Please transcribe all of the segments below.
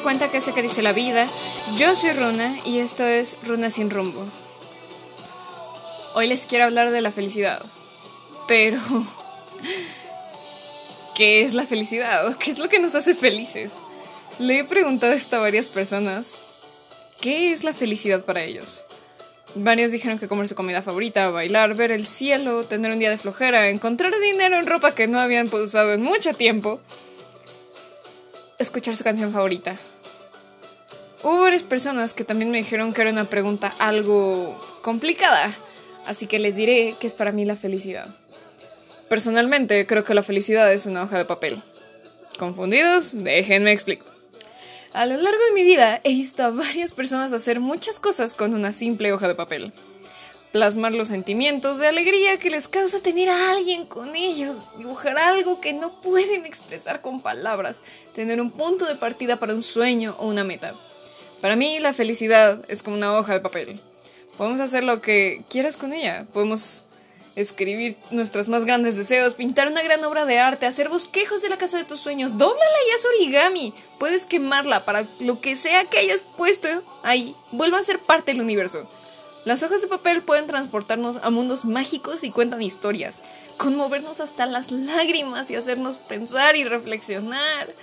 cuenta que sé que dice la vida. Yo soy Runa y esto es Runa sin rumbo. Hoy les quiero hablar de la felicidad. Pero... ¿Qué es la felicidad? ¿Qué es lo que nos hace felices? Le he preguntado esto a varias personas. ¿Qué es la felicidad para ellos? Varios dijeron que comer su comida favorita, bailar, ver el cielo, tener un día de flojera, encontrar dinero en ropa que no habían usado en mucho tiempo, escuchar su canción favorita. Hubo varias personas que también me dijeron que era una pregunta algo complicada, así que les diré qué es para mí la felicidad. Personalmente creo que la felicidad es una hoja de papel. ¿Confundidos? Déjenme explicar. A lo largo de mi vida he visto a varias personas hacer muchas cosas con una simple hoja de papel. Plasmar los sentimientos de alegría que les causa tener a alguien con ellos, dibujar algo que no pueden expresar con palabras, tener un punto de partida para un sueño o una meta. Para mí la felicidad es como una hoja de papel. Podemos hacer lo que quieras con ella. Podemos escribir nuestros más grandes deseos, pintar una gran obra de arte, hacer bosquejos de la casa de tus sueños, dóblala y haz origami. Puedes quemarla para lo que sea que hayas puesto ahí, vuelva a ser parte del universo. Las hojas de papel pueden transportarnos a mundos mágicos y cuentan historias, conmovernos hasta las lágrimas y hacernos pensar y reflexionar,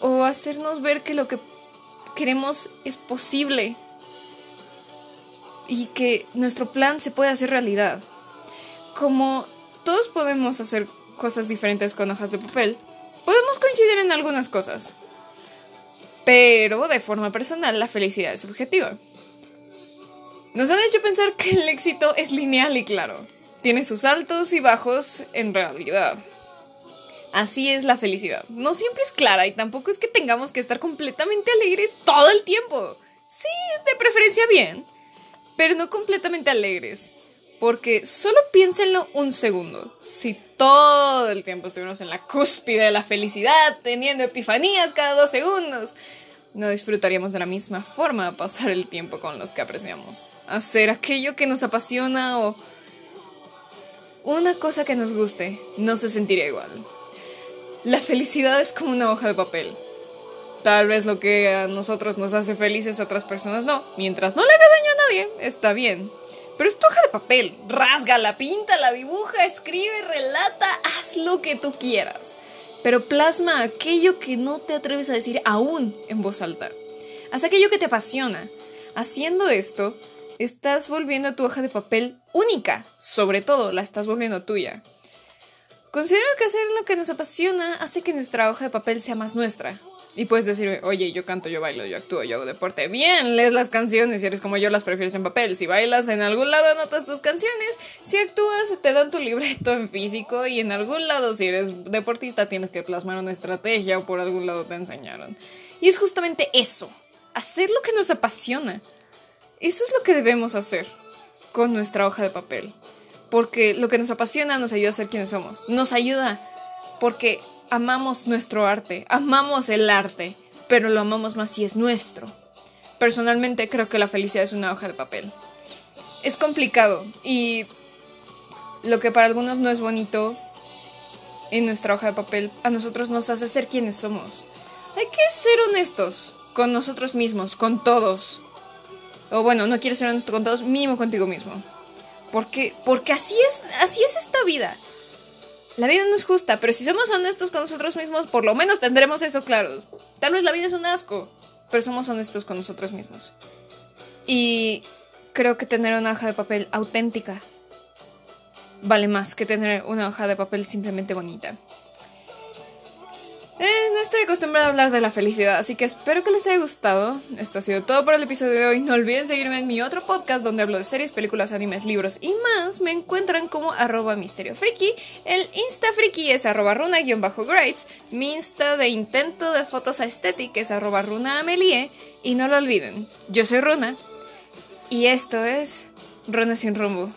o hacernos ver que lo que queremos es posible y que nuestro plan se puede hacer realidad como todos podemos hacer cosas diferentes con hojas de papel, podemos coincidir en algunas cosas. Pero de forma personal la felicidad es subjetiva. Nos han hecho pensar que el éxito es lineal y claro. Tiene sus altos y bajos en realidad. Así es la felicidad. No siempre es clara y tampoco es que tengamos que estar completamente alegres todo el tiempo. Sí, de preferencia bien, pero no completamente alegres. Porque solo piénsenlo un segundo. Si todo el tiempo estuviéramos en la cúspide de la felicidad, teniendo epifanías cada dos segundos, no disfrutaríamos de la misma forma pasar el tiempo con los que apreciamos. Hacer aquello que nos apasiona o una cosa que nos guste no se sentiría igual. La felicidad es como una hoja de papel. Tal vez lo que a nosotros nos hace felices a otras personas no. Mientras no le haga daño a nadie, está bien. Pero es tu hoja de papel. Rásgala, la dibuja, escribe, relata, haz lo que tú quieras. Pero plasma aquello que no te atreves a decir aún en voz alta. Haz aquello que te apasiona. Haciendo esto, estás volviendo tu hoja de papel única. Sobre todo, la estás volviendo tuya. Considero que hacer lo que nos apasiona hace que nuestra hoja de papel sea más nuestra. Y puedes decir, oye, yo canto, yo bailo, yo actúo, yo hago deporte. Bien, lees las canciones y eres como yo las prefieres en papel. Si bailas en algún lado anotas tus canciones. Si actúas te dan tu libreto en físico y en algún lado si eres deportista tienes que plasmar una estrategia o por algún lado te enseñaron. Y es justamente eso, hacer lo que nos apasiona. Eso es lo que debemos hacer con nuestra hoja de papel. Porque lo que nos apasiona nos ayuda a ser quienes somos. Nos ayuda porque amamos nuestro arte, amamos el arte, pero lo amamos más si es nuestro. Personalmente creo que la felicidad es una hoja de papel. Es complicado y lo que para algunos no es bonito en nuestra hoja de papel, a nosotros nos hace ser quienes somos. Hay que ser honestos con nosotros mismos, con todos. O bueno, no quieres ser honesto con todos, mínimo contigo mismo. Porque, porque así es, así es esta vida. La vida no es justa, pero si somos honestos con nosotros mismos, por lo menos tendremos eso claro. Tal vez la vida es un asco, pero somos honestos con nosotros mismos. Y creo que tener una hoja de papel auténtica vale más que tener una hoja de papel simplemente bonita. Eh, no estoy acostumbrada a hablar de la felicidad, así que espero que les haya gustado. Esto ha sido todo por el episodio de hoy. No olviden seguirme en mi otro podcast donde hablo de series, películas, animes, libros y más. Me encuentran como arroba misterio. El insta friki es arroba runa-grades. Mi insta de intento de fotos aesthetic es arroba amelie. Y no lo olviden, yo soy Runa. Y esto es Runa sin rumbo.